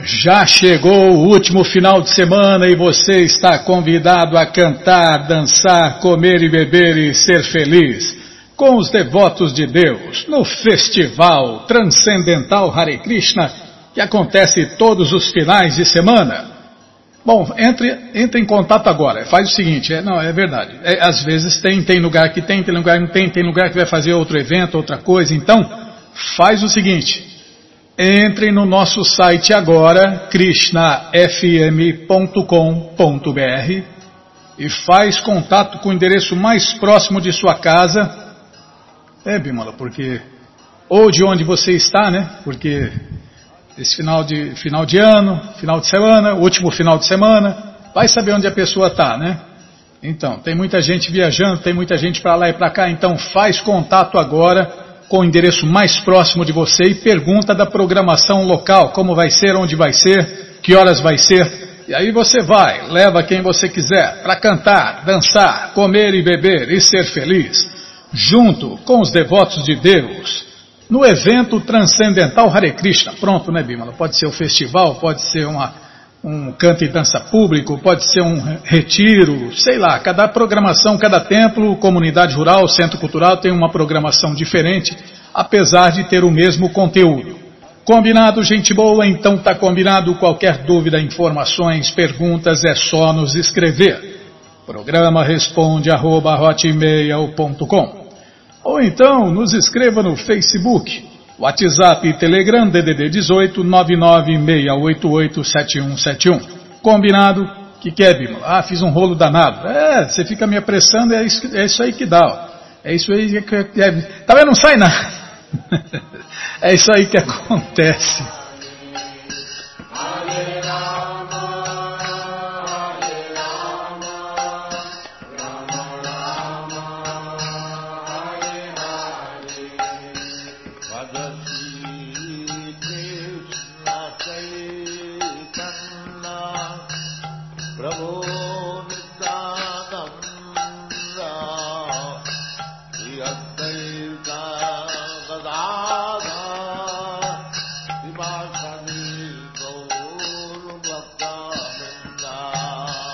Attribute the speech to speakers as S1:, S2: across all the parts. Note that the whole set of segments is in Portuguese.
S1: Já chegou o último final de semana e você está convidado a cantar, dançar, comer e beber e ser feliz com os devotos de Deus no Festival Transcendental Hare Krishna que acontece todos os finais de semana. Bom, entre, entre em contato agora. Faz o seguinte, é, não, é verdade. É, às vezes tem, tem lugar que tem, tem lugar que não tem, tem lugar que vai fazer outro evento, outra coisa. Então, faz o seguinte entre no nosso site agora, krishnafm.com.br e faz contato com o endereço mais próximo de sua casa. É, Bimala, porque. Ou de onde você está, né? Porque esse final de, final de ano, final de semana, último final de semana, vai saber onde a pessoa está, né? Então, tem muita gente viajando, tem muita gente para lá e para cá, então faz contato agora com o endereço mais próximo de você e pergunta da programação local, como vai ser, onde vai ser, que horas vai ser. E aí você vai, leva quem você quiser para cantar, dançar, comer e beber e ser feliz, junto com os devotos de Deus, no evento transcendental Hare Krishna. Pronto, né, Bimala? Pode ser um festival, pode ser uma, um canto e dança público, pode ser um retiro, sei lá, cada programação, cada templo, comunidade rural, centro cultural tem uma programação diferente, apesar de ter o mesmo conteúdo. Combinado, gente boa? Então tá combinado. Qualquer dúvida, informações, perguntas, é só nos escrever. Programa responde arroba, Ou então nos escreva no Facebook WhatsApp e Telegram DDD 18 996887171. Combinado? Que quer, Bima? Ah, fiz um rolo danado. É, você fica me apressando, é isso, é isso aí que dá. Ó. É isso aí que. É, tá vendo? Não sai nada. é isso aí que acontece.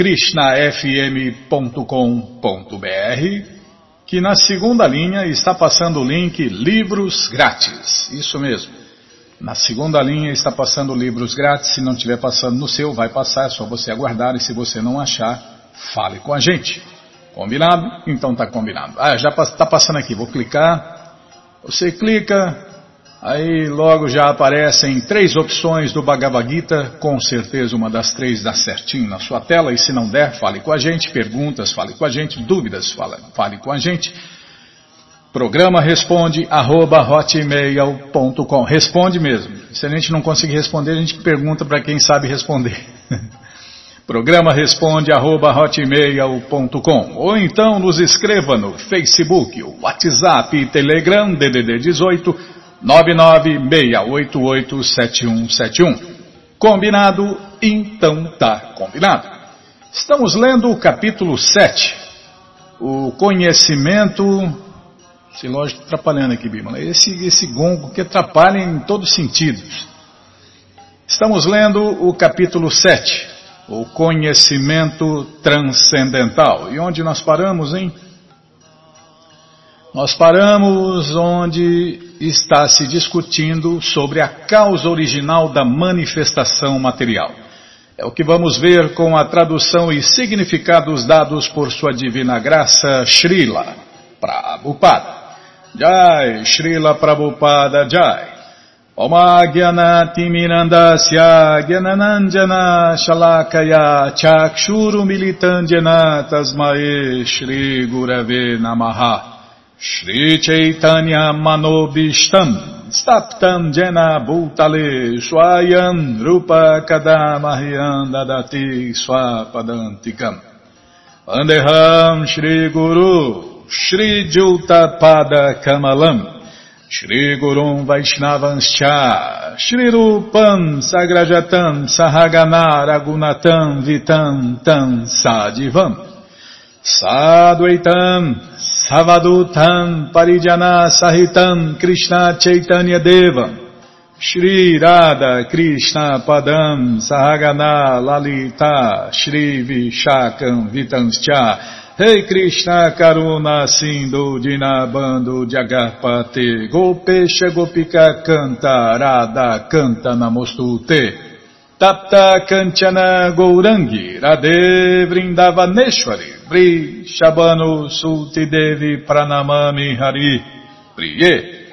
S1: krishnafm.com.br, que na segunda linha está passando o link Livros Grátis. Isso mesmo. Na segunda linha está passando livros grátis. Se não estiver passando no seu, vai passar. É só você aguardar. E se você não achar, fale com a gente. Combinado? Então está combinado. Ah, já está passando aqui. Vou clicar. Você clica, Aí logo já aparecem três opções do Bhagavad Gita, com certeza uma das três dá certinho na sua tela, e se não der, fale com a gente, perguntas, fale com a gente, dúvidas, fale, fale com a gente. Programa responde arroba hotmail.com. Responde mesmo. Se a gente não conseguir responder, a gente pergunta para quem sabe responder. Programa responde arroba hotmail.com ou então nos escreva no Facebook, WhatsApp, Telegram, DDD 18 996887171. Combinado? Então tá combinado. Estamos lendo o capítulo 7. O conhecimento. Se lógico atrapalhando aqui, Bímola. Esse, esse gongo que atrapalha em todos os sentidos. Estamos lendo o capítulo 7. O conhecimento transcendental. E onde nós paramos, hein? Nós paramos onde está se discutindo sobre a causa original da manifestação material. É o que vamos ver com a tradução e significados dados por sua divina graça, Srila Prabhupada. Jai, Srila Prabhupada Jai. Shalakaya Chakshuru Militandjana Tasmae Shri Chaitanya Manobishtam Staptam Jena Bhutale Swayam Rupa Kadamahyam Dadati Swapadantikam. Vandeham Shri Guru Shri Pada Kamalam. Shri Gurum Vaishnavanscha Shri Rupam Sagrajatam Sahagana Ragunatam Vitam Tam Sadivam Sadvaitam Savadutam Parijana Sahitam Krishna Chaitanya Deva Shri Radha Krishna Padam Sahagana Lalita Shri Vishakam Vitanscha Rei Krishna Karuna Sindhu Dinabando Jagarpate Gopesha Gopika Canta Radha Canta Namostute Tapta Kanchana Gourangi Radhe Vrindavaneshwari Vri Shabano Sulti Devi Pranamami Hari. Priye.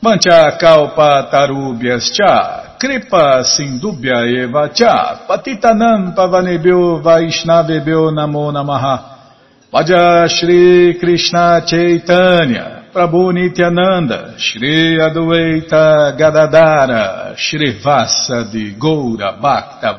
S1: Mancha Kalpa Tarubhyas Cha Kripa Sindubhya Eva Cha. Patitanam Pavanebhyo Vaishnavebhyo Namo Namaha. Vaja Shri Krishna Chaitanya Prabhu Nityananda, Shri Adueita Gadadara, Shri Vasa de Goura Bhakta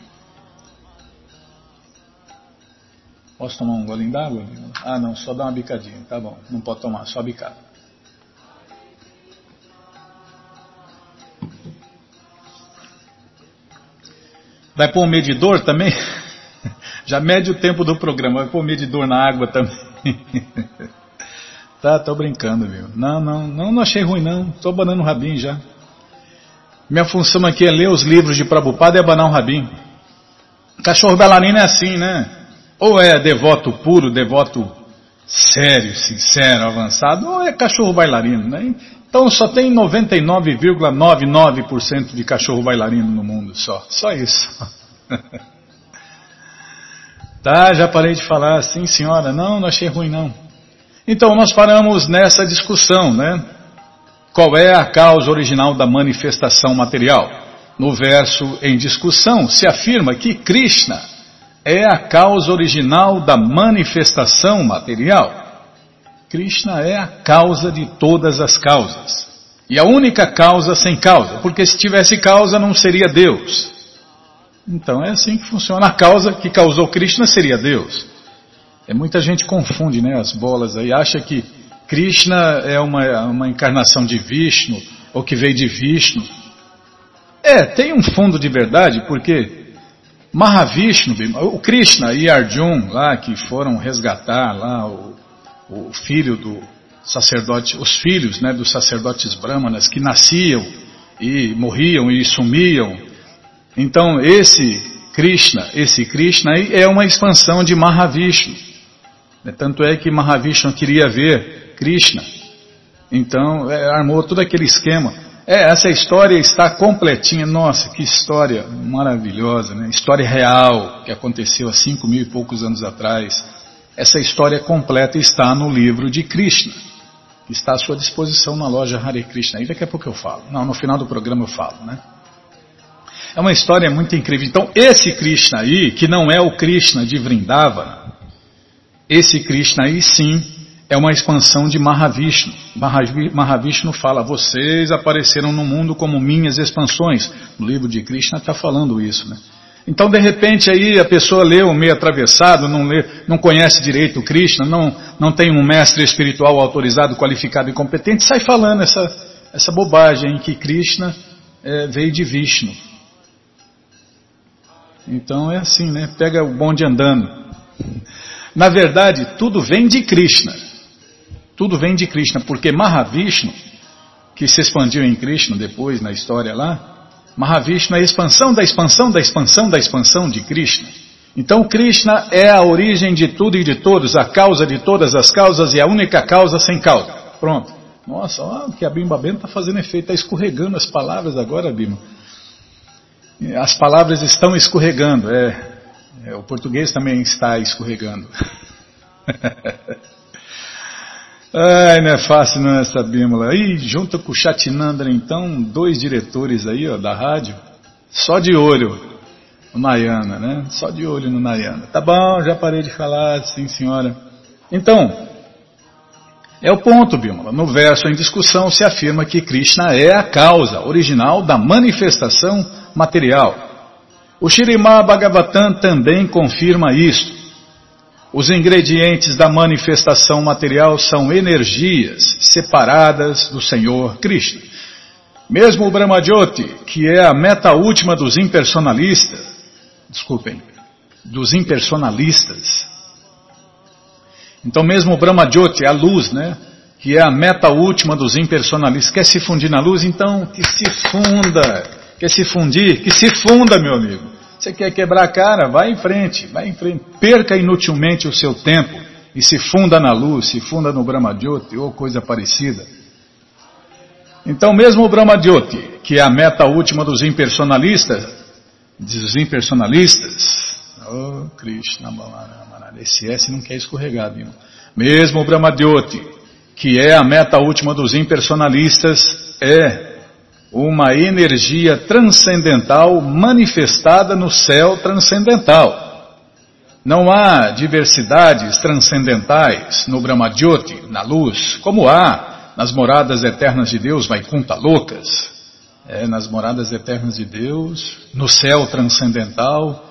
S1: Posso tomar um golinho d'água? Ah, não, só dá uma bicadinha, tá bom. Não pode tomar, só bicada. Vai pôr um medidor também? Já mede o tempo do programa, vai pôr medidor na água também. tá, tô brincando, viu? Não, não, não, não achei ruim não, tô abanando o rabinho já. Minha função aqui é ler os livros de Prabhupada e abanar o rabinho. Cachorro bailarino é assim, né? Ou é devoto puro, devoto sério, sincero, avançado, ou é cachorro bailarino, né? Então só tem 99,99% de cachorro bailarino no mundo só. Só isso. Tá, já parei de falar, sim senhora, não, não achei ruim não. Então nós paramos nessa discussão, né? Qual é a causa original da manifestação material? No verso em discussão se afirma que Krishna é a causa original da manifestação material. Krishna é a causa de todas as causas. E a única causa sem causa, porque se tivesse causa não seria Deus. Então é assim que funciona. A causa que causou Krishna seria Deus. É, muita gente confunde né, as bolas aí, acha que Krishna é uma, uma encarnação de Vishnu, ou que veio de Vishnu. É, tem um fundo de verdade, porque Mahavishnu, o Krishna e Arjun lá que foram resgatar lá o, o filho do sacerdote, os filhos né, dos sacerdotes brahmanas que nasciam e morriam e sumiam então, esse Krishna, esse Krishna é uma expansão de Mahavishnu. Né, tanto é que Mahavishnu queria ver Krishna. Então, é, armou todo aquele esquema. É, essa história está completinha. Nossa, que história maravilhosa, né? História real que aconteceu há cinco mil e poucos anos atrás. Essa história completa está no livro de Krishna, que está à sua disposição na loja Hare Krishna. E daqui a pouco eu falo. Não, no final do programa eu falo, né? É uma história muito incrível. Então, esse Krishna aí, que não é o Krishna de Vrindavana, esse Krishna aí sim é uma expansão de Mahavishnu. Mahavishnu fala: vocês apareceram no mundo como minhas expansões. No livro de Krishna está falando isso, né? Então, de repente, aí a pessoa lê meio atravessado, não, lê, não conhece direito o Krishna, não, não tem um mestre espiritual autorizado, qualificado e competente, sai falando essa, essa bobagem que Krishna é, veio de Vishnu. Então é assim, né? Pega o bonde andando. Na verdade, tudo vem de Krishna. Tudo vem de Krishna, porque Mahavishnu, que se expandiu em Krishna depois na história lá, Mahavishnu é a expansão da expansão da expansão da expansão de Krishna. Então Krishna é a origem de tudo e de todos, a causa de todas as causas e a única causa sem causa. Pronto. Nossa, ó, que a Bimba Bento está fazendo efeito, está escorregando as palavras agora, Bimba. As palavras estão escorregando, é, é o português também está escorregando. Ai, não é fácil não essa bímola. Aí, junto com o Chatinandra, então, dois diretores aí, ó, da rádio, só de olho no Nayana, né? Só de olho no Nayana. Tá bom, já parei de falar, sim senhora. Então, é o ponto, Bímola. No verso em discussão se afirma que Krishna é a causa original da manifestação material. O Shirimá Bhagavatam também confirma isto. Os ingredientes da manifestação material são energias separadas do Senhor Krishna. Mesmo o Brahmajyoti, que é a meta última dos impersonalistas, desculpem, dos impersonalistas. Então mesmo o Brahmajyoti, a luz, né, que é a meta última dos impersonalistas, quer se fundir na luz, então que se funda, quer se fundir, que se funda, meu amigo. Você quer quebrar a cara? Vai em frente, vai em frente. Perca inutilmente o seu tempo e se funda na luz, se funda no Brahmadhyoti ou coisa parecida. Então, mesmo o Brahmadhyoti, que é a meta última dos impersonalistas, dos impersonalistas, oh Krishna, esse S não quer escorregar, viu? Mesmo o Brahmadhyoti, que é a meta última dos impersonalistas, é uma energia transcendental manifestada no céu transcendental. Não há diversidades transcendentais no Brahmadhyoti, na luz, como há nas moradas eternas de Deus, Vaikunta loucas. É, nas moradas eternas de Deus, no céu transcendental,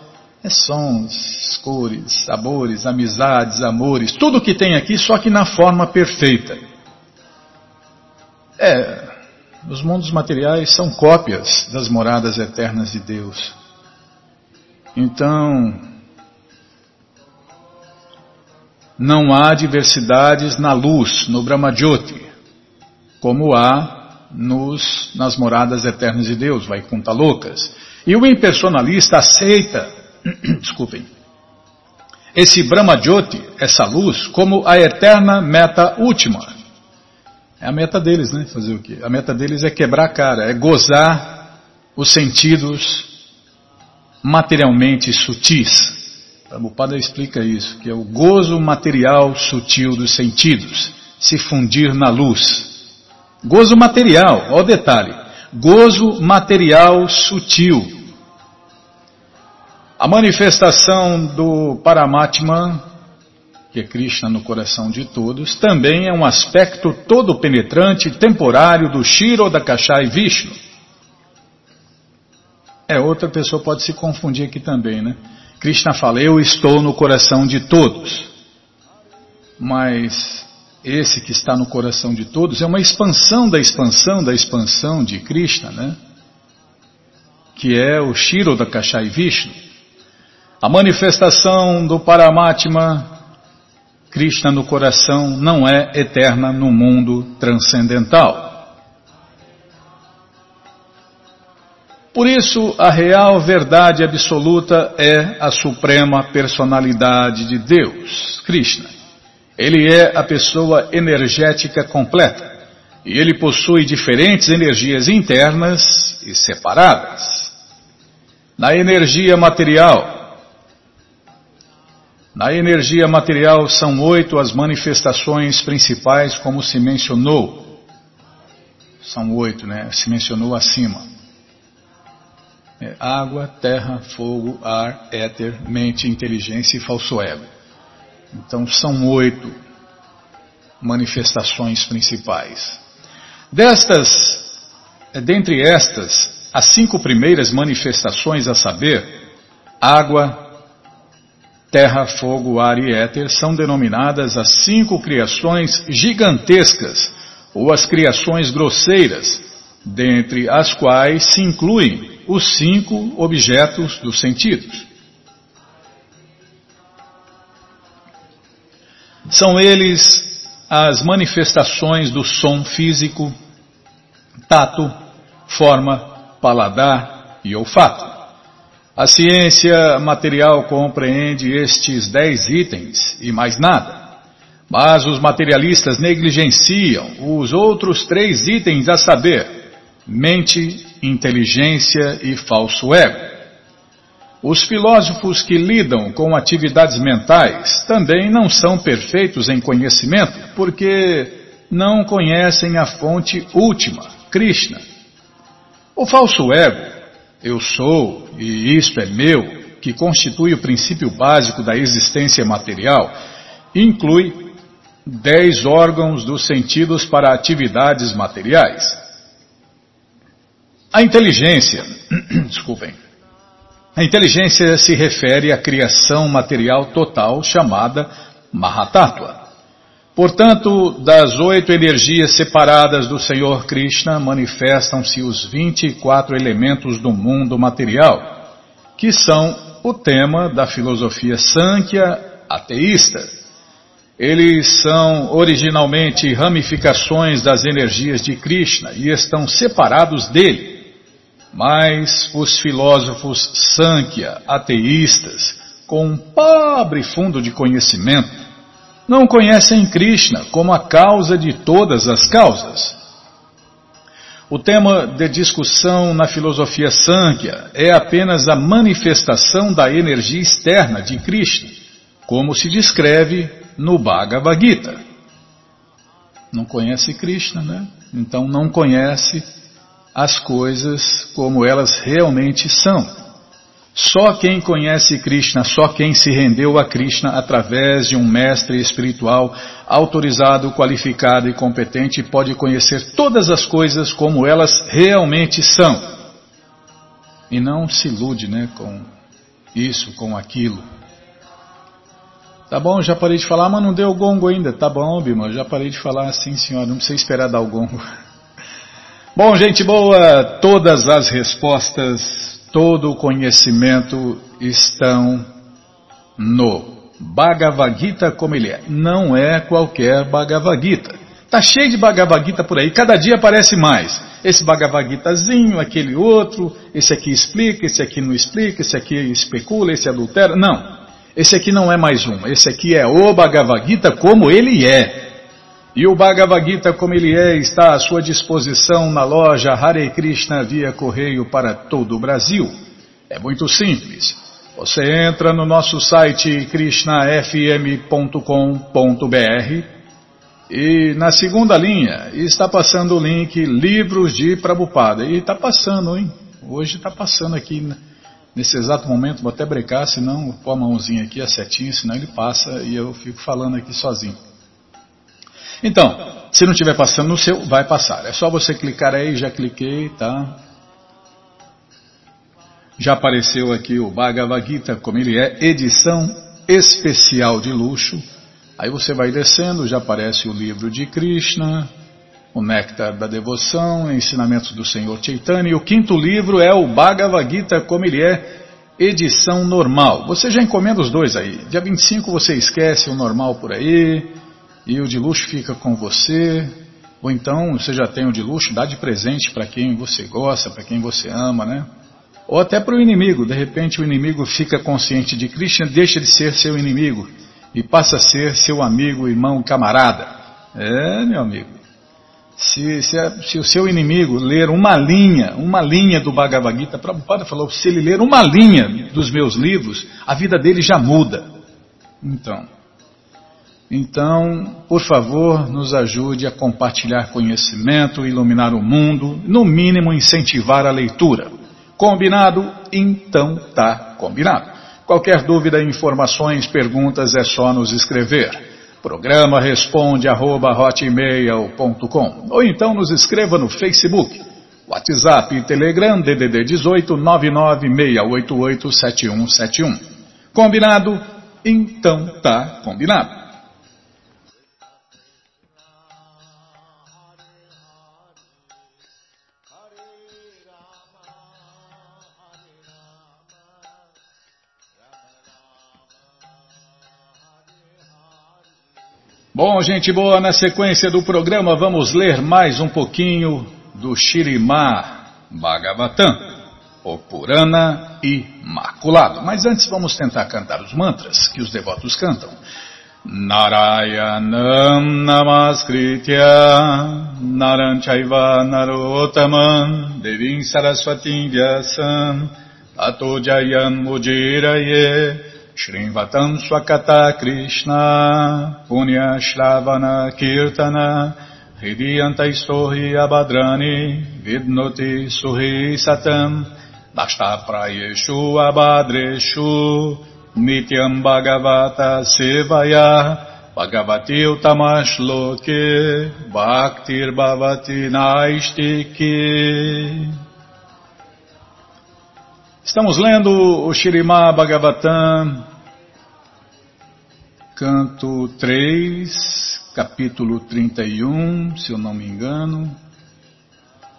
S1: é sons, cores, sabores, amizades, amores, tudo que tem aqui, só que na forma perfeita. É, os mundos materiais são cópias das moradas eternas de Deus. Então, não há diversidades na luz, no Brahmajyoti, como há nos, nas moradas eternas de Deus, vai contar loucas. E o impersonalista aceita, desculpem, esse Brahmajyoti, essa luz, como a eterna meta última. É a meta deles, né? Fazer o quê? A meta deles é quebrar a cara, é gozar os sentidos materialmente sutis. Padre explica isso, que é o gozo material sutil dos sentidos, se fundir na luz. Gozo material, ó o detalhe, gozo material sutil. A manifestação do Paramatma que Krishna no coração de todos, também é um aspecto todo penetrante, temporário do Shiro da Kashai Vishnu. É, outra pessoa pode se confundir aqui também, né? Krishna fala, eu estou no coração de todos. Mas esse que está no coração de todos é uma expansão da expansão da expansão de Krishna, né? Que é o Shiro da Kashai Vishnu. A manifestação do Paramatma Krishna no coração não é eterna no mundo transcendental. Por isso, a real verdade absoluta é a suprema personalidade de Deus, Krishna. Ele é a pessoa energética completa e ele possui diferentes energias internas e separadas. Na energia material, na energia material são oito as manifestações principais, como se mencionou. São oito, né? Se mencionou acima. É água, terra, fogo, ar, éter, mente, inteligência e falso ego. Então são oito manifestações principais. Destas, dentre estas, as cinco primeiras manifestações a saber, água, terra, fogo, ar e éter são denominadas as cinco criações gigantescas ou as criações grosseiras, dentre as quais se incluem os cinco objetos dos sentidos. São eles as manifestações do som físico, tato, forma, paladar e olfato. A ciência material compreende estes dez itens e mais nada. Mas os materialistas negligenciam os outros três itens a saber: mente, inteligência e falso ego. Os filósofos que lidam com atividades mentais também não são perfeitos em conhecimento porque não conhecem a fonte última, Krishna. O falso ego, eu sou e isto é meu, que constitui o princípio básico da existência material, inclui dez órgãos dos sentidos para atividades materiais. A inteligência, desculpem, a inteligência se refere à criação material total chamada Mahatattva. Portanto, das oito energias separadas do Senhor Krishna manifestam-se os 24 elementos do mundo material, que são o tema da filosofia Sankhya ateísta. Eles são originalmente ramificações das energias de Krishna e estão separados dele. Mas os filósofos Sankhya, ateístas, com um pobre fundo de conhecimento, não conhecem Krishna como a causa de todas as causas. O tema de discussão na filosofia Sankhya é apenas a manifestação da energia externa de Krishna, como se descreve no Bhagavad Gita. Não conhece Krishna, né? Então não conhece as coisas como elas realmente são. Só quem conhece Krishna, só quem se rendeu a Krishna através de um mestre espiritual autorizado, qualificado e competente pode conhecer todas as coisas como elas realmente são. E não se ilude né, com isso, com aquilo. Tá bom, já parei de falar, mas não deu o gongo ainda. Tá bom, Bima, já parei de falar, sim senhora, não precisa esperar dar o gongo. Bom, gente boa, todas as respostas, todo o conhecimento estão no Bhagavad Gita como ele é. Não é qualquer Bhagavad Gita. Tá cheio de Bhagavad Gita por aí, cada dia aparece mais. Esse Bhagavad Gitazinho, aquele outro, esse aqui explica, esse aqui não explica, esse aqui especula, esse adultera. Não, esse aqui não é mais um. Esse aqui é o Bhagavad Gita como ele é. E o Bhagavad Gita, como ele é, está à sua disposição na loja Hare Krishna via correio para todo o Brasil. É muito simples. Você entra no nosso site krishnafm.com.br e na segunda linha está passando o link Livros de Prabhupada. E está passando, hein? Hoje está passando aqui nesse exato momento. Vou até brecar, senão pôr a mãozinha aqui, a setinha, senão ele passa e eu fico falando aqui sozinho. Então, se não estiver passando no seu, vai passar. É só você clicar aí, já cliquei, tá? Já apareceu aqui o Bhagavad Gita, como ele é, edição especial de luxo. Aí você vai descendo, já aparece o livro de Krishna, o Néctar da Devoção, Ensinamentos do Senhor Chaitanya. E o quinto livro é o Bhagavad Gita, como ele é, edição normal. Você já encomenda os dois aí. Dia 25 você esquece o normal por aí e o de luxo fica com você, ou então você já tem o de luxo, dá de presente para quem você gosta, para quem você ama, né? Ou até para o inimigo, de repente o inimigo fica consciente de Krishna, deixa de ser seu inimigo e passa a ser seu amigo, irmão, camarada. É, meu amigo. Se, se, se, o seu inimigo ler uma linha, uma linha do Bhagavad Gita, Prabhupada falou, se ele ler uma linha dos meus livros, a vida dele já muda. Então, então, por favor, nos ajude a compartilhar conhecimento, iluminar o mundo, no mínimo incentivar a leitura. Combinado? Então tá combinado. Qualquer dúvida, informações, perguntas é só nos escrever. Programa responde arroba, ou então nos escreva no Facebook WhatsApp e Telegram DDD 18 996887171. Combinado? Então tá combinado. Bom, gente boa, na sequência do programa vamos ler mais um pouquinho do Shirimá Bhagavatam, o Purana Imaculado. Mas antes vamos tentar cantar os mantras que os devotos cantam. Narayanam Namaskritya Naranchaiva Narotaman Devim Saraswatim Vyasam Tato Jayam Mujiraye Shrivatam Swakata Krishna Punya Shravana Kirtana Hridyantai Abadrani Vidnoti Suhi Satam Prayeshu Abadreshu Nityam Bhagavata Sevaya Bhagavati Utamash Loke Bhaktir Bhavati Naistiki Estamos lendo o Shirimá Bhagavatam, canto 3, capítulo 31, se eu não me engano.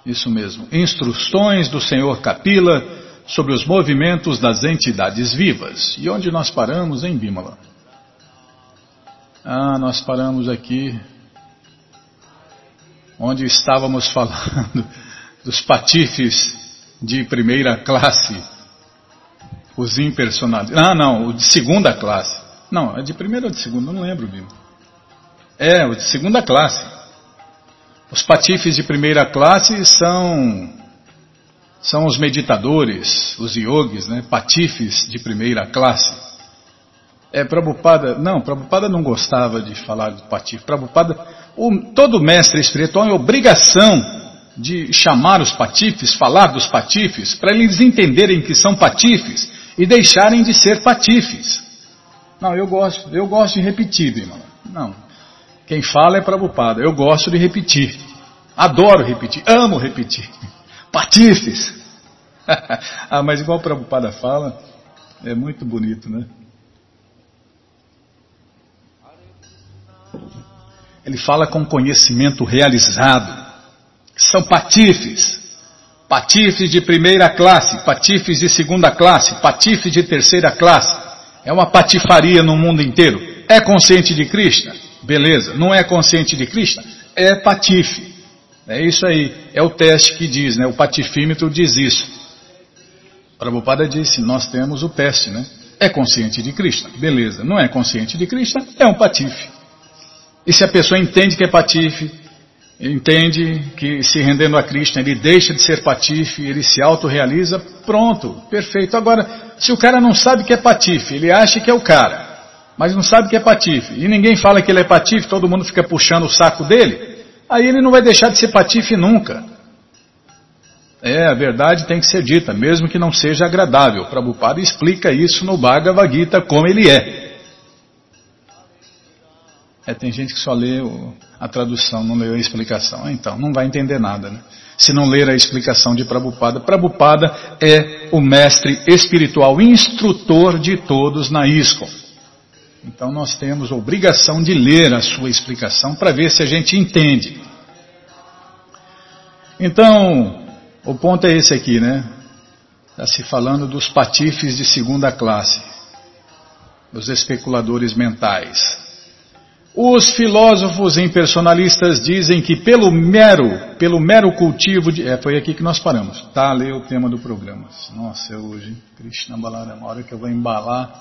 S1: Isso mesmo. Instruções do Senhor Kapila sobre os movimentos das entidades vivas. E onde nós paramos, em Bimala? Ah, nós paramos aqui onde estávamos falando dos patifes de primeira classe os impersonalistas. Ah, não, o de segunda classe. Não, é de primeira ou de segunda? Não lembro, viu? É, o de segunda classe. Os patifes de primeira classe são são os meditadores, os yogis, né? Patifes de primeira classe. É, Prabhupada, não, Prabhupada não gostava de falar de patife. Prabhupada, o, todo mestre espiritual é obrigação de chamar os patifes, falar dos patifes, para eles entenderem que são patifes e deixarem de ser patifes. Não, eu gosto, eu gosto de repetir, irmão. Não. Quem fala é Prabhupada. Eu gosto de repetir. Adoro repetir, amo repetir. Patifes. ah, mas igual o Prabhupada fala, é muito bonito, né? Ele fala com conhecimento realizado. São patifes. Patifes de primeira classe, patifes de segunda classe, patifes de terceira classe. É uma patifaria no mundo inteiro. É consciente de Krishna? Beleza. Não é consciente de Krishna? É patife. É isso aí. É o teste que diz, né? O patifímetro diz isso. Prabhupada disse, nós temos o teste, né? É consciente de Krishna? Beleza. Não é consciente de Krishna? É um patife. E se a pessoa entende que é patife, entende que se rendendo a Krishna ele deixa de ser patife, ele se autorrealiza, pronto, perfeito. Agora, se o cara não sabe que é patife, ele acha que é o cara, mas não sabe que é patife, e ninguém fala que ele é patife, todo mundo fica puxando o saco dele, aí ele não vai deixar de ser patife nunca. É, a verdade tem que ser dita, mesmo que não seja agradável. Prabhupada explica isso no Bhagavad Gita como ele é. É, tem gente que só lê o, a tradução, não leu a explicação. Então, não vai entender nada. Né? Se não ler a explicação de Prabhupada. Prabhupada é o mestre espiritual, instrutor de todos na ISKCON. Então, nós temos obrigação de ler a sua explicação para ver se a gente entende. Então, o ponto é esse aqui, né? Está se falando dos patifes de segunda classe, dos especuladores mentais. Os filósofos impersonalistas dizem que pelo mero, pelo mero cultivo de. É, foi aqui que nós paramos. Tá, lê o tema do programa. Nossa, é hoje. Krishna Balara, uma hora que eu vou embalar,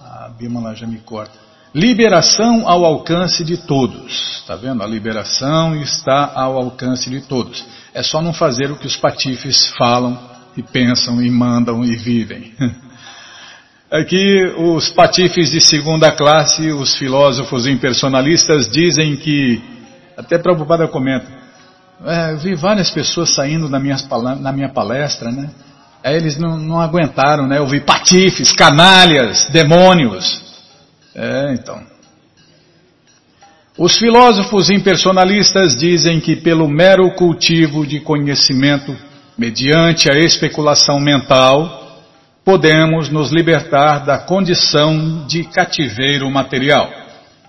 S1: a Bimala já me corta. Liberação ao alcance de todos. Está vendo? A liberação está ao alcance de todos. É só não fazer o que os patifes falam e pensam e mandam e vivem. Aqui, os patifes de segunda classe, os filósofos impersonalistas, dizem que, até Prabhupada comenta, é, eu vi várias pessoas saindo na minha, na minha palestra, né? Aí eles não, não aguentaram, né? Eu vi patifes, canalhas, demônios. É, então. Os filósofos impersonalistas dizem que pelo mero cultivo de conhecimento mediante a especulação mental, podemos nos libertar da condição de cativeiro material,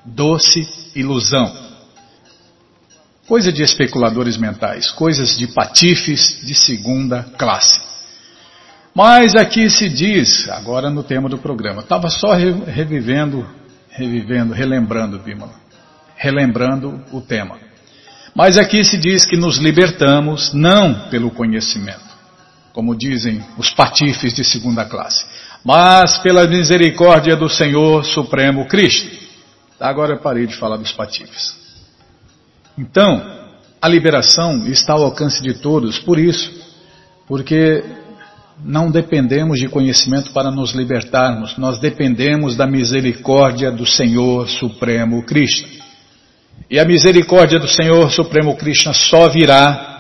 S1: doce ilusão. Coisa de especuladores mentais, coisas de patifes de segunda classe. Mas aqui se diz, agora no tema do programa, estava só revivendo, revivendo, relembrando, Bímola, relembrando o tema. Mas aqui se diz que nos libertamos não pelo conhecimento, como dizem os patifes de segunda classe, mas pela misericórdia do Senhor Supremo Cristo. Agora eu parei de falar dos patifes. Então, a liberação está ao alcance de todos, por isso, porque não dependemos de conhecimento para nos libertarmos, nós dependemos da misericórdia do Senhor Supremo Cristo. E a misericórdia do Senhor Supremo Krishna só virá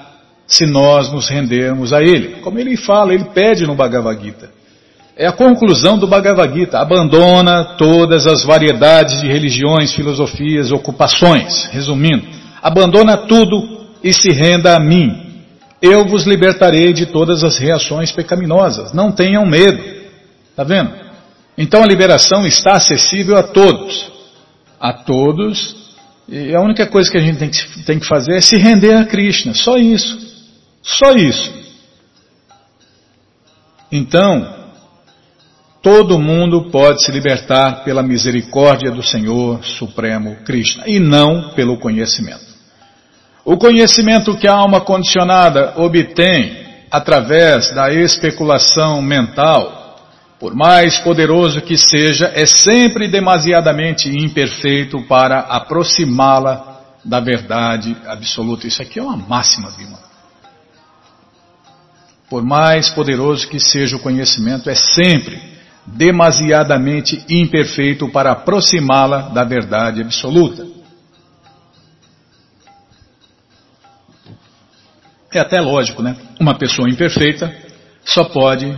S1: se nós nos rendermos a Ele. Como ele fala, ele pede no Bhagavad Gita. É a conclusão do Bhagavad Gita. Abandona todas as variedades de religiões, filosofias, ocupações. Resumindo, abandona tudo e se renda a mim. Eu vos libertarei de todas as reações pecaminosas. Não tenham medo. Está vendo? Então a liberação está acessível a todos. A todos e a única coisa que a gente tem que, tem que fazer é se render a Krishna, só isso. Só isso. Então, todo mundo pode se libertar pela misericórdia do Senhor Supremo Krishna e não pelo conhecimento. O conhecimento que a alma condicionada obtém através da especulação mental por mais poderoso que seja, é sempre demasiadamente imperfeito para aproximá-la da verdade absoluta. Isso aqui é uma máxima, Bima. Por mais poderoso que seja o conhecimento, é sempre demasiadamente imperfeito para aproximá-la da verdade absoluta. É até lógico, né? Uma pessoa imperfeita só pode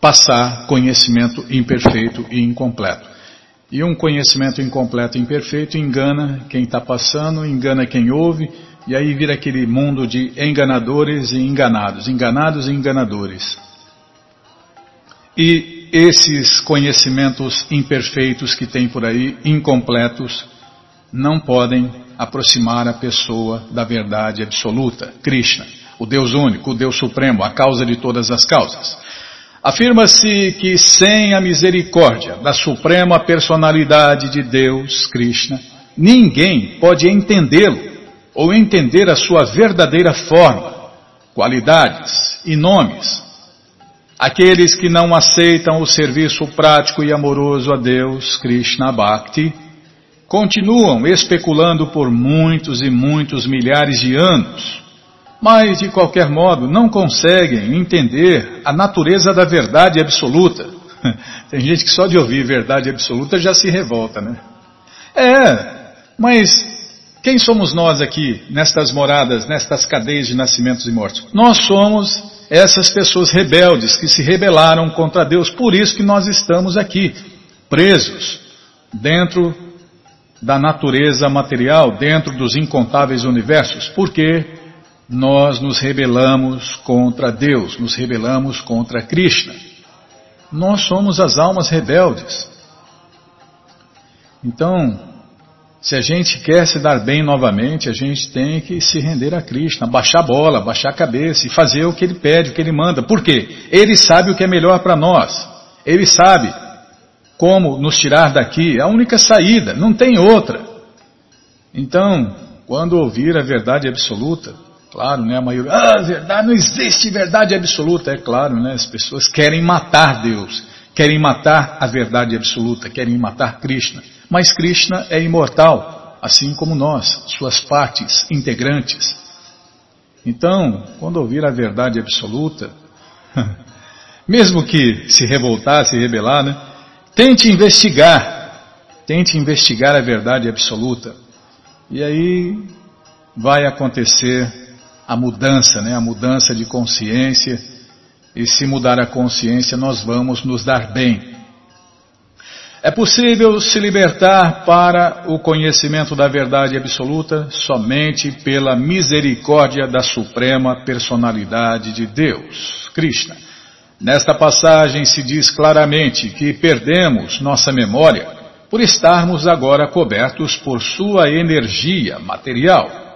S1: passar conhecimento imperfeito e incompleto. E um conhecimento incompleto e imperfeito engana quem está passando, engana quem ouve, e aí vira aquele mundo de enganadores e enganados, enganados e enganadores. E esses conhecimentos imperfeitos que tem por aí, incompletos, não podem aproximar a pessoa da verdade absoluta, Krishna, o Deus único, o Deus supremo, a causa de todas as causas. Afirma-se que sem a misericórdia da suprema personalidade de Deus, Krishna, ninguém pode entendê-lo ou entender a sua verdadeira forma, qualidades e nomes. Aqueles que não aceitam o serviço prático e amoroso a Deus, Krishna Bhakti, continuam especulando por muitos e muitos milhares de anos mas de qualquer modo não conseguem entender a natureza da verdade absoluta. Tem gente que só de ouvir verdade absoluta já se revolta, né? É, mas quem somos nós aqui, nestas moradas, nestas cadeias de nascimentos e mortos? Nós somos essas pessoas rebeldes que se rebelaram contra Deus, por isso que nós estamos aqui, presos dentro da natureza material, dentro dos incontáveis universos, porque nós nos rebelamos contra Deus, nos rebelamos contra Krishna. Nós somos as almas rebeldes. Então, se a gente quer se dar bem novamente, a gente tem que se render a Krishna, baixar a bola, baixar a cabeça e fazer o que ele pede, o que ele manda. Por quê? Ele sabe o que é melhor para nós. Ele sabe como nos tirar daqui. É a única saída, não tem outra. Então, quando ouvir a verdade absoluta, Claro, né? A maioria, ah, verdade, não existe verdade absoluta. É claro, né? As pessoas querem matar Deus, querem matar a verdade absoluta, querem matar Krishna. Mas Krishna é imortal, assim como nós, suas partes integrantes. Então, quando ouvir a verdade absoluta, mesmo que se revoltar, se rebelar, né? Tente investigar, tente investigar a verdade absoluta. E aí vai acontecer a mudança, né? a mudança de consciência. E se mudar a consciência, nós vamos nos dar bem. É possível se libertar para o conhecimento da verdade absoluta somente pela misericórdia da Suprema Personalidade de Deus, Krishna. Nesta passagem se diz claramente que perdemos nossa memória por estarmos agora cobertos por sua energia material.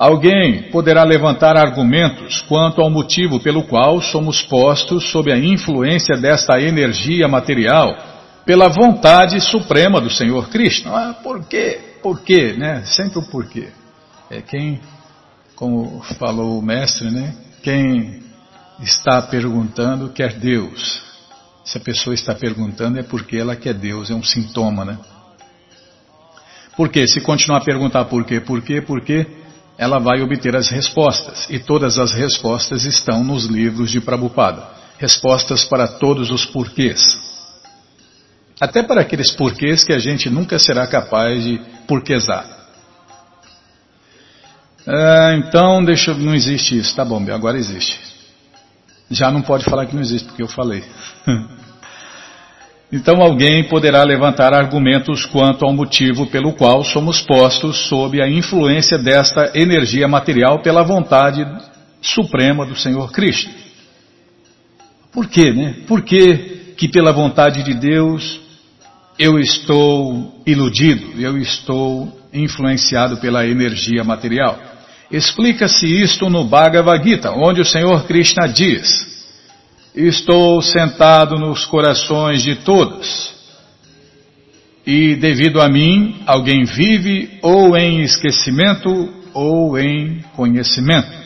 S1: Alguém poderá levantar argumentos quanto ao motivo pelo qual somos postos sob a influência desta energia material pela vontade suprema do Senhor Krishna. Ah, por quê? Por quê? Né? Sempre o porquê. É quem, como falou o mestre, né? Quem está perguntando quer Deus. Se a pessoa está perguntando é porque ela quer Deus, é um sintoma, né? Por quê? Se continuar a perguntar por quê, por quê, por quê, ela vai obter as respostas. E todas as respostas estão nos livros de Prabhupada. Respostas para todos os porquês. Até para aqueles porquês que a gente nunca será capaz de porquesar. Ah, então, deixa, não existe isso. Tá bom, agora existe. Já não pode falar que não existe, porque eu falei. então alguém poderá levantar argumentos quanto ao motivo pelo qual somos postos sob a influência desta energia material pela vontade suprema do Senhor Cristo. Por quê, né? Por que, que pela vontade de Deus eu estou iludido, eu estou influenciado pela energia material. Explica-se isto no Bhagavad Gita, onde o Senhor Krishna diz: Estou sentado nos corações de todos, e devido a mim, alguém vive ou em esquecimento ou em conhecimento.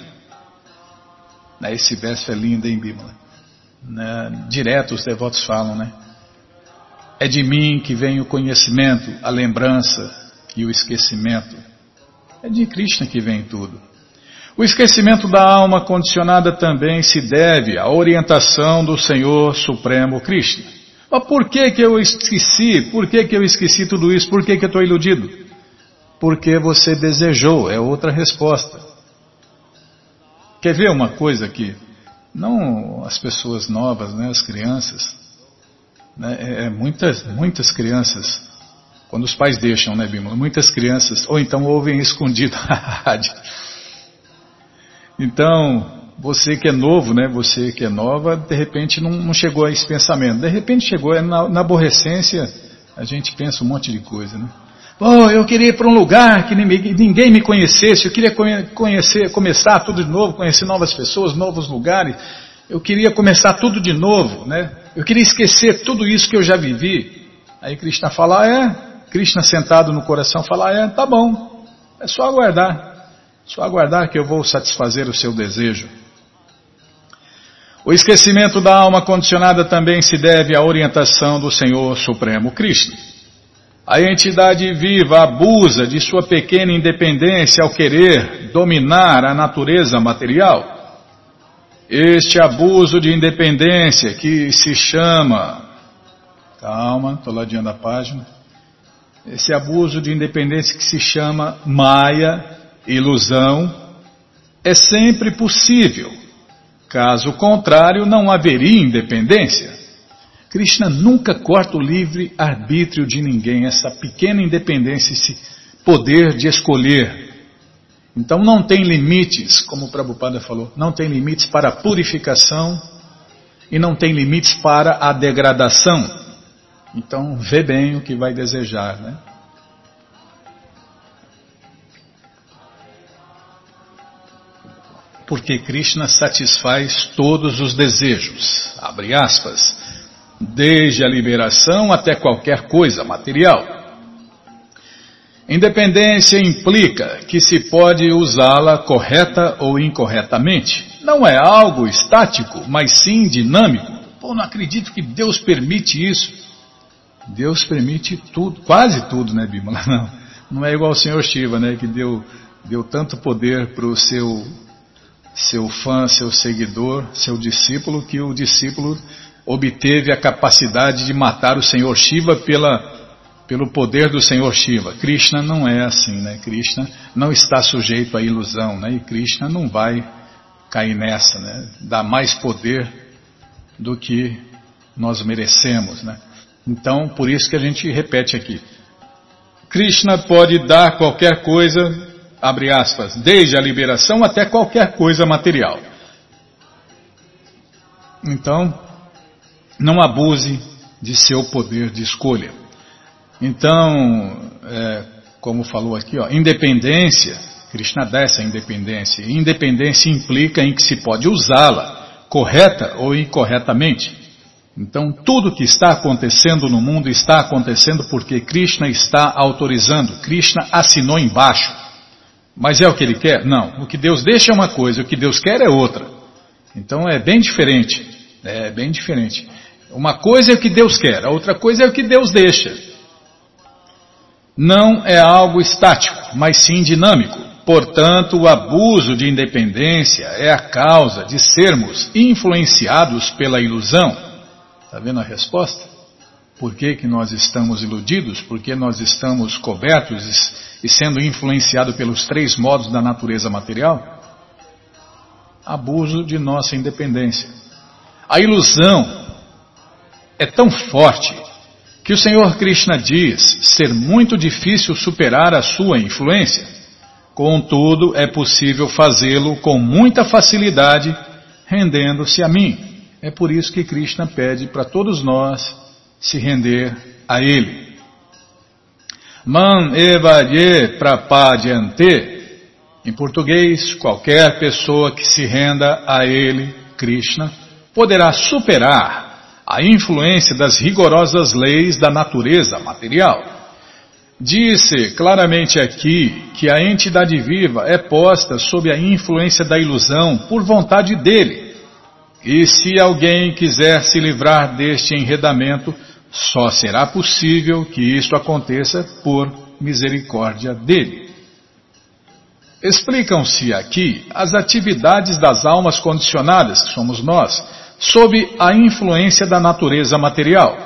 S1: Esse verso é lindo, hein, Bíblia? Né? Direto os devotos falam, né? É de mim que vem o conhecimento, a lembrança e o esquecimento. É de Krishna que vem tudo. O esquecimento da alma condicionada também se deve à orientação do Senhor Supremo Krishna. Mas por que que eu esqueci? Por que que eu esqueci tudo isso? Por que que eu estou iludido? Porque você desejou, é outra resposta. Quer ver uma coisa aqui? Não as pessoas novas, né, as crianças, né? É, é, muitas, muitas crianças, quando os pais deixam, né, Bímola? Muitas crianças, ou então ouvem escondido a rádio. Então, você que é novo, né? Você que é nova, de repente não, não chegou a esse pensamento. De repente chegou, é na, na aborrecência, a gente pensa um monte de coisa, né? Oh, eu queria ir para um lugar que ninguém me conhecesse, eu queria conhecer, começar tudo de novo, conhecer novas pessoas, novos lugares. Eu queria começar tudo de novo, né? Eu queria esquecer tudo isso que eu já vivi. Aí Krishna fala, ah, é. Krishna sentado no coração fala, ah, é, tá bom. É só aguardar. Só aguardar que eu vou satisfazer o seu desejo. O esquecimento da alma condicionada também se deve à orientação do Senhor Supremo Krishna. A entidade viva abusa de sua pequena independência ao querer dominar a natureza material. Este abuso de independência que se chama. Calma, estou ladeando a página. Esse abuso de independência que se chama Maia, ilusão, é sempre possível. Caso contrário, não haveria independência. Krishna nunca corta o livre arbítrio de ninguém, essa pequena independência, esse poder de escolher então não tem limites, como o Prabhupada falou, não tem limites para a purificação e não tem limites para a degradação. Então vê bem o que vai desejar, né? Porque Krishna satisfaz todos os desejos, abre aspas, desde a liberação até qualquer coisa material. Independência implica que se pode usá-la correta ou incorretamente. Não é algo estático, mas sim dinâmico. Pô, não acredito que Deus permite isso. Deus permite tudo, quase tudo, né, Bímola? Não, não é igual o Senhor Shiva, né, que deu, deu tanto poder para o seu, seu fã, seu seguidor, seu discípulo, que o discípulo obteve a capacidade de matar o Senhor Shiva pela pelo poder do Senhor Shiva. Krishna não é assim, né? Krishna não está sujeito à ilusão, né? E Krishna não vai cair nessa, né? Dá mais poder do que nós merecemos, né? Então, por isso que a gente repete aqui. Krishna pode dar qualquer coisa, abre aspas, desde a liberação até qualquer coisa material. Então, não abuse de seu poder de escolha. Então, é, como falou aqui, ó, independência, Krishna dá essa independência. Independência implica em que se pode usá-la, correta ou incorretamente. Então, tudo que está acontecendo no mundo está acontecendo porque Krishna está autorizando. Krishna assinou embaixo. Mas é o que ele quer? Não. O que Deus deixa é uma coisa, o que Deus quer é outra. Então é bem diferente. É bem diferente. Uma coisa é o que Deus quer, a outra coisa é o que Deus deixa. Não é algo estático, mas sim dinâmico. Portanto, o abuso de independência é a causa de sermos influenciados pela ilusão. Está vendo a resposta? Por que, que nós estamos iludidos? Por que nós estamos cobertos e sendo influenciados pelos três modos da natureza material? Abuso de nossa independência. A ilusão é tão forte que o Senhor Krishna diz ser muito difícil superar a sua influência. Contudo, é possível fazê-lo com muita facilidade, rendendo-se a mim. É por isso que Krishna pede para todos nós se render a Ele. Man evadye prapadyante. Em português, qualquer pessoa que se renda a Ele, Krishna, poderá superar a influência das rigorosas leis da natureza material. Disse claramente aqui que a entidade viva é posta sob a influência da ilusão por vontade dele e se alguém quiser se livrar deste enredamento, só será possível que isto aconteça por misericórdia dele. Explicam-se aqui as atividades das almas condicionadas, que somos nós, sob a influência da natureza material.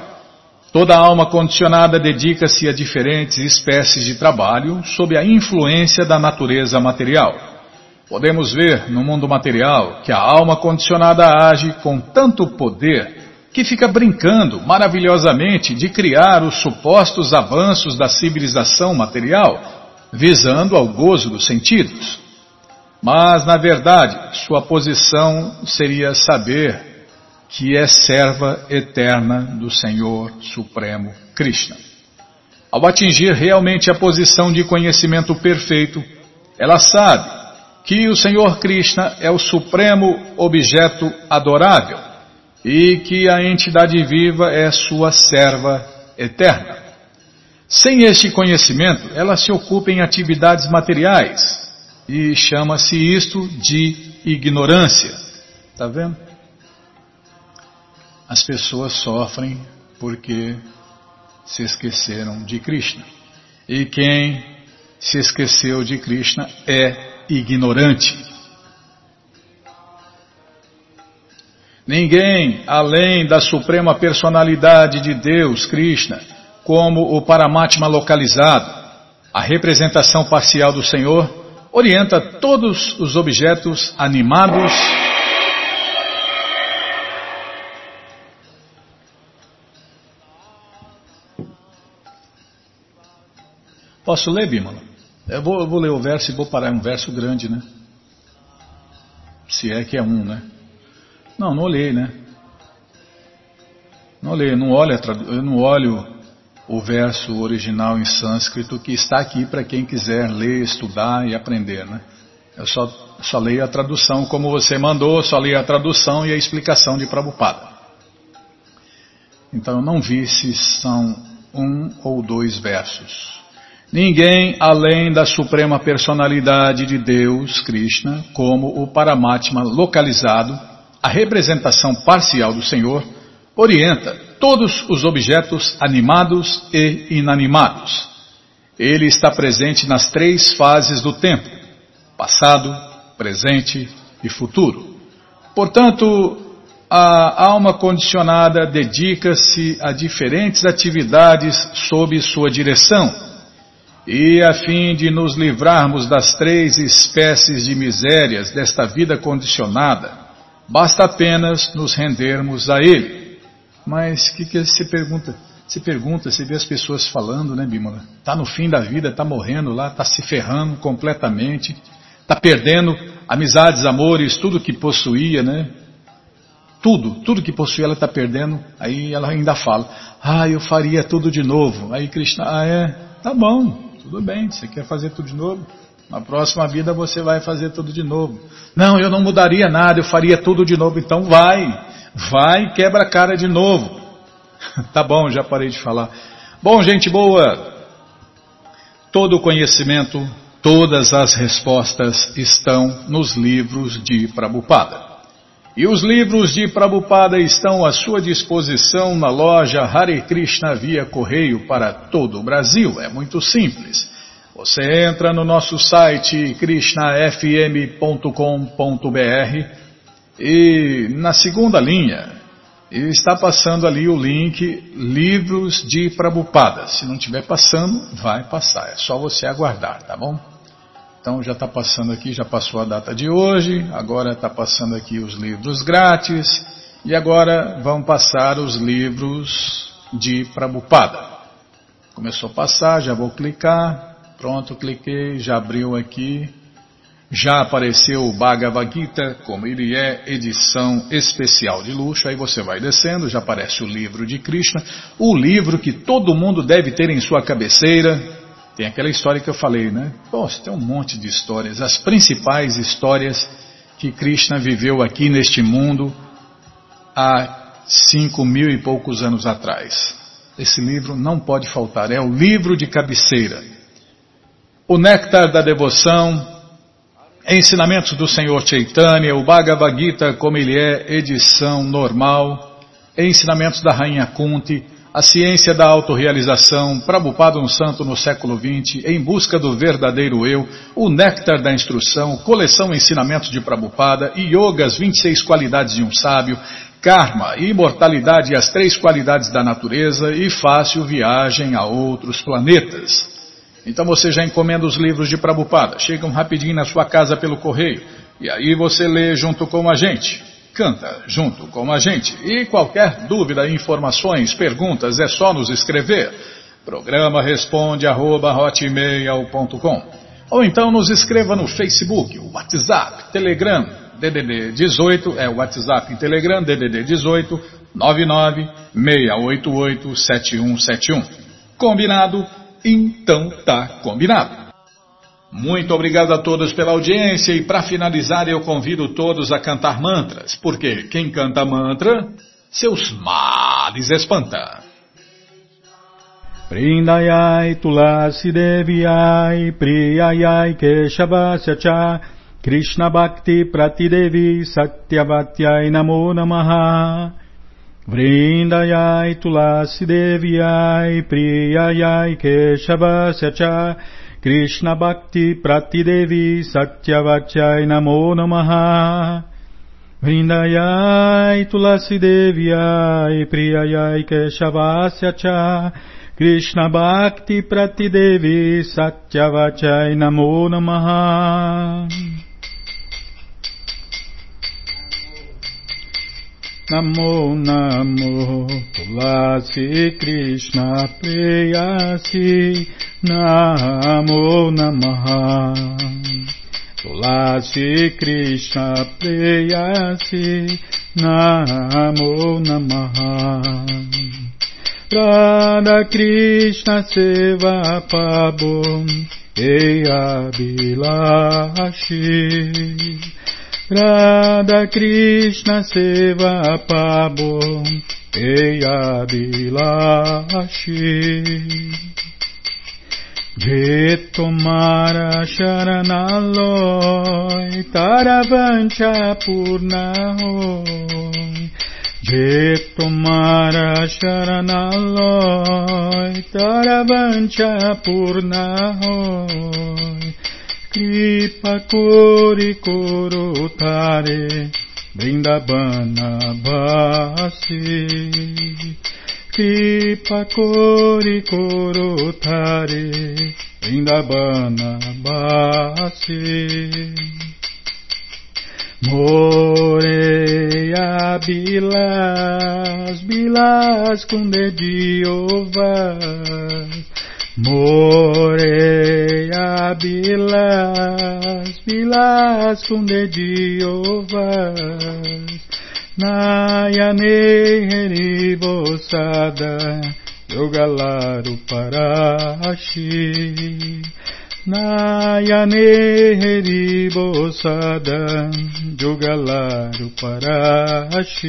S1: Toda alma condicionada dedica-se a diferentes espécies de trabalho sob a influência da natureza material. Podemos ver no mundo material que a alma condicionada age com tanto poder que fica brincando maravilhosamente de criar os supostos avanços da civilização material, visando ao gozo dos sentidos. Mas, na verdade, sua posição seria saber que é serva eterna do Senhor Supremo Krishna. Ao atingir realmente a posição de conhecimento perfeito, ela sabe que o Senhor Krishna é o supremo objeto adorável e que a entidade viva é sua serva eterna. Sem este conhecimento, ela se ocupa em atividades materiais e chama-se isto de ignorância. Está vendo? As pessoas sofrem porque se esqueceram de Krishna. E quem se esqueceu de Krishna é ignorante. Ninguém além da suprema personalidade de Deus, Krishna, como o Paramatma localizado, a representação parcial do Senhor, orienta todos os objetos animados Posso ler, Bímola? Eu vou, eu vou ler o verso e vou parar. É um verso grande, né? Se é que é um, né? Não, não olhei, né? Não olhei, não olho, eu não olho o verso original em sânscrito que está aqui para quem quiser ler, estudar e aprender, né? Eu só, só leio a tradução como você mandou, só leio a tradução e a explicação de Prabhupada. Então eu não vi se são um ou dois versos. Ninguém além da suprema personalidade de Deus, Krishna, como o Paramatma localizado, a representação parcial do Senhor, orienta todos os objetos animados e inanimados. Ele está presente nas três fases do tempo: passado, presente e futuro. Portanto, a alma condicionada dedica-se a diferentes atividades sob sua direção e a fim de nos livrarmos das três espécies de misérias desta vida condicionada, basta apenas nos rendermos a Ele. Mas o que, que se pergunta? se pergunta, você vê as pessoas falando, né, Bímola? Tá no fim da vida, tá morrendo lá, tá se ferrando completamente, tá perdendo amizades, amores, tudo que possuía, né? Tudo, tudo que possuía ela está perdendo. Aí ela ainda fala, ah, eu faria tudo de novo. Aí Krishna, ah, é, tá bom, tudo bem, você quer fazer tudo de novo? Na próxima vida você vai fazer tudo de novo. Não, eu não mudaria nada, eu faria tudo de novo. Então vai, vai quebra a cara de novo. tá bom, já parei de falar. Bom, gente boa, todo o conhecimento, todas as respostas estão nos livros de Prabhupada. E os livros de Prabhupada estão à sua disposição na loja Hare Krishna via correio para todo o Brasil. É muito simples. Você entra no nosso site krishnafm.com.br e na segunda linha está passando ali o link Livros de Prabupada. Se não estiver passando, vai passar. É só você aguardar, tá bom? Então já está passando aqui, já passou a data de hoje, agora está passando aqui os livros grátis e agora vão passar os livros de Prabupada. Começou a passar, já vou clicar. Pronto, cliquei, já abriu aqui. Já apareceu o Bhagavad Gita, como ele é, edição especial de luxo. Aí você vai descendo, já aparece o livro de Krishna, o livro que todo mundo deve ter em sua cabeceira. Tem aquela história que eu falei, né? Poxa, tem um monte de histórias. As principais histórias que Krishna viveu aqui neste mundo há cinco mil e poucos anos atrás. Esse livro não pode faltar, é o livro de cabeceira. O Néctar da Devoção, Ensinamentos do Senhor Chaitanya, o Bhagavad Gita como ele é, edição normal, Ensinamentos da Rainha Kunti, a ciência da autorrealização, Prabhupada um santo no século XX, em busca do verdadeiro eu, o néctar da instrução, coleção Ensinamentos de Prabhupada, Yoga, as 26 qualidades de um sábio, Karma, imortalidade e as três qualidades da natureza e fácil viagem a outros planetas. Então você já encomenda os livros de Prabhupada, chegam rapidinho na sua casa pelo correio, e aí você lê junto com a gente, canta junto com a gente. E qualquer dúvida, informações, perguntas, é só nos escrever. Programa responde arroba, Ou então nos escreva no Facebook, WhatsApp, Telegram, DDD 18, é o WhatsApp e Telegram, DDD 18 99 688 7171. Combinado? Então tá combinado. Muito obrigado a todos pela audiência e para finalizar eu convido todos a cantar mantras, porque quem canta mantra, seus males espanta.
S2: Prindayai Tulasi Deviai Priyayai Keshavasya Cha Krishna Bhakti Pratidevi Satyavatyai Namo Namaha Vrindayai Tulasi Deviai Priyayai Cha Krishna Bhakti Pratidevi Satyavachai Namo Namaha. Vrindayai Tulasi Deviai Priyayai Keshavasya Namo Namo Tulasi Krishna Preyasi Namo Namaha Tulasi Krishna Preyasi Namo Namaha Radha Krishna Seva Pabom Eya Bilashi Radha Krishna Seva Pabo Eya Bilashi. Jetomara Sharanaloy Taravancha Purnahoy Jetomara Sharanaloy Taravancha Purnahoy Kripa Kori Korotare Vrindavana Basi Kripa Kori Korotare Vrindavana Basi Moreia Bilas, Bilas com dedivas. Moreia Bilas, Bilas com dedivas. Nayane Heribosada, Yogalaru Parashi. Nayane Heribosada, Yogalaru Parashi.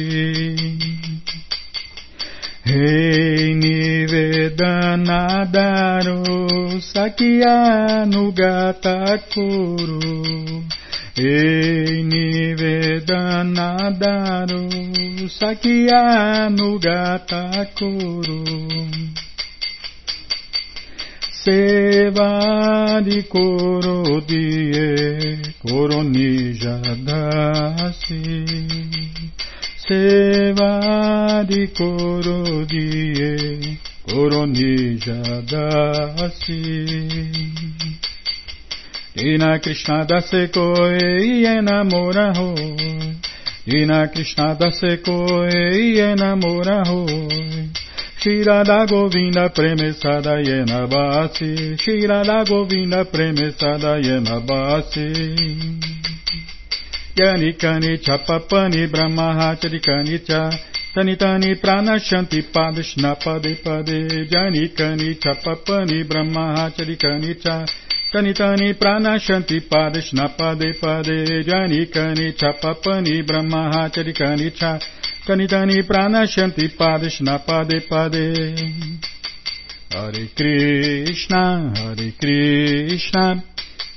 S2: Rei Nivedanadaru Sakya Nugatakuru Ei Nivedanadaru Sakyanugatakuru Sevari Korodie Koronijadasi Sevari Korodie Koronijadasi Dina Krishna dase koi enamora hoi. Dina Krishna dase koi enamora hoi. Shirada Govinda premesada yena basi. Shirada Govinda premesada yena basi. Yanikani chapapani brahmahachari cha. Tani tani pranashanti padishna pade pade. Janikani chapapani brahmahachari cha. Tani tani pranashanti padishna pade pade jani kani chapapani brahma chari kani cha kani tani pranashanti padishna pade pade Hare Krishna Hare Krishna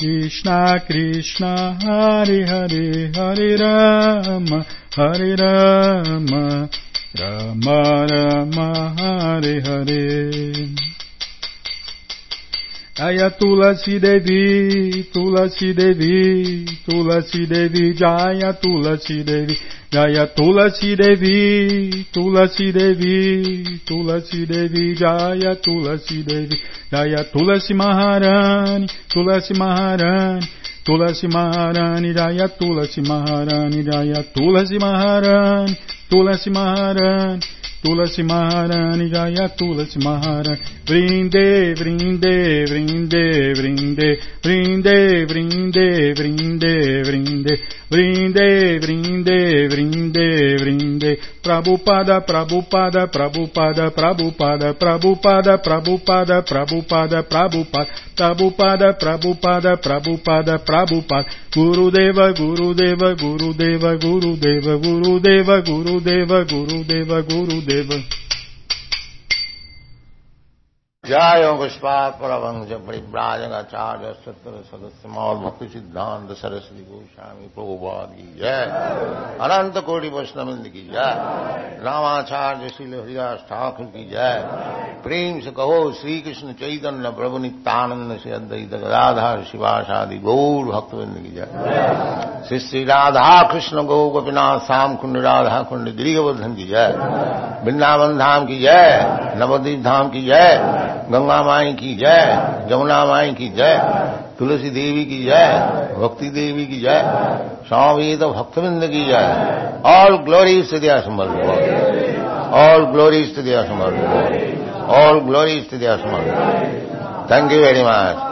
S2: Krishna Krishna Hare Hare Hare Rama Hare Rama Rama Rama Hare Hare Jaya Tulasi Devi, Tulasi Devi, Tulasi Devi, Jaya Tulasi Devi, Jaya Tulasi Devi, Tulasi Devi, Tulasi Devi, Jaya Tulasi Devi, Jaya Tulasi Maharani, Tulasi Maharani, Tulasi Maharani, Jaya Tulasi Maharani, Jaya Tulasi Maharani, Jaya Tulasi Maharani. Brinde, brinde, brinde, brinde Brinde, brinde, brinde, brinde Brinde, brinde, brinde, brinde Prabhupada, Prabhupada, Prabhupada, Prabhupada Prabhupada, Prabhupada, Prabhupada, Prabhupada. Prabhupada, Prabhupada, Prabhupada, Prabhupada. Gurudeva, Gurudeva, Gurudeva, Gurudeva, Gurudeva, David. Gurudeva, Gurudeva
S3: जय पुष्पात परमंश परिव्राजगाचार्य सत्र सदस्य मौल भक्ति सिद्धांत सरस्वती गोस्वामी प्रभुपाद की जय अनंत कोटि वैष्णविंद की जय रामाचार्य श्रील हरिदास ठाकुर की जय प्रेम से कहो श्री कृष्ण चैतन्य प्रभु नित्यानंद से अद्वैत गदाधार शिवाशादि गौर भक्तविंद की जय श्री श्री राधा कृष्ण गौ गोपीनाथ श्याम कुंड राधा कुंड गिरिवर्धन की जय वृंदावन धाम की जय नवदीप धाम की जय گنگا مائی کی جائے جمنا مائی کی جے، تلسی دیوی کی جائے بھکتی دیوی کی جائے سوامی تو بھکت بند کی جائے آل گلوری استدیا سمر آل گلوری استدیا سمر آل گلوری استدیا سمر تھینک یو ویری مچ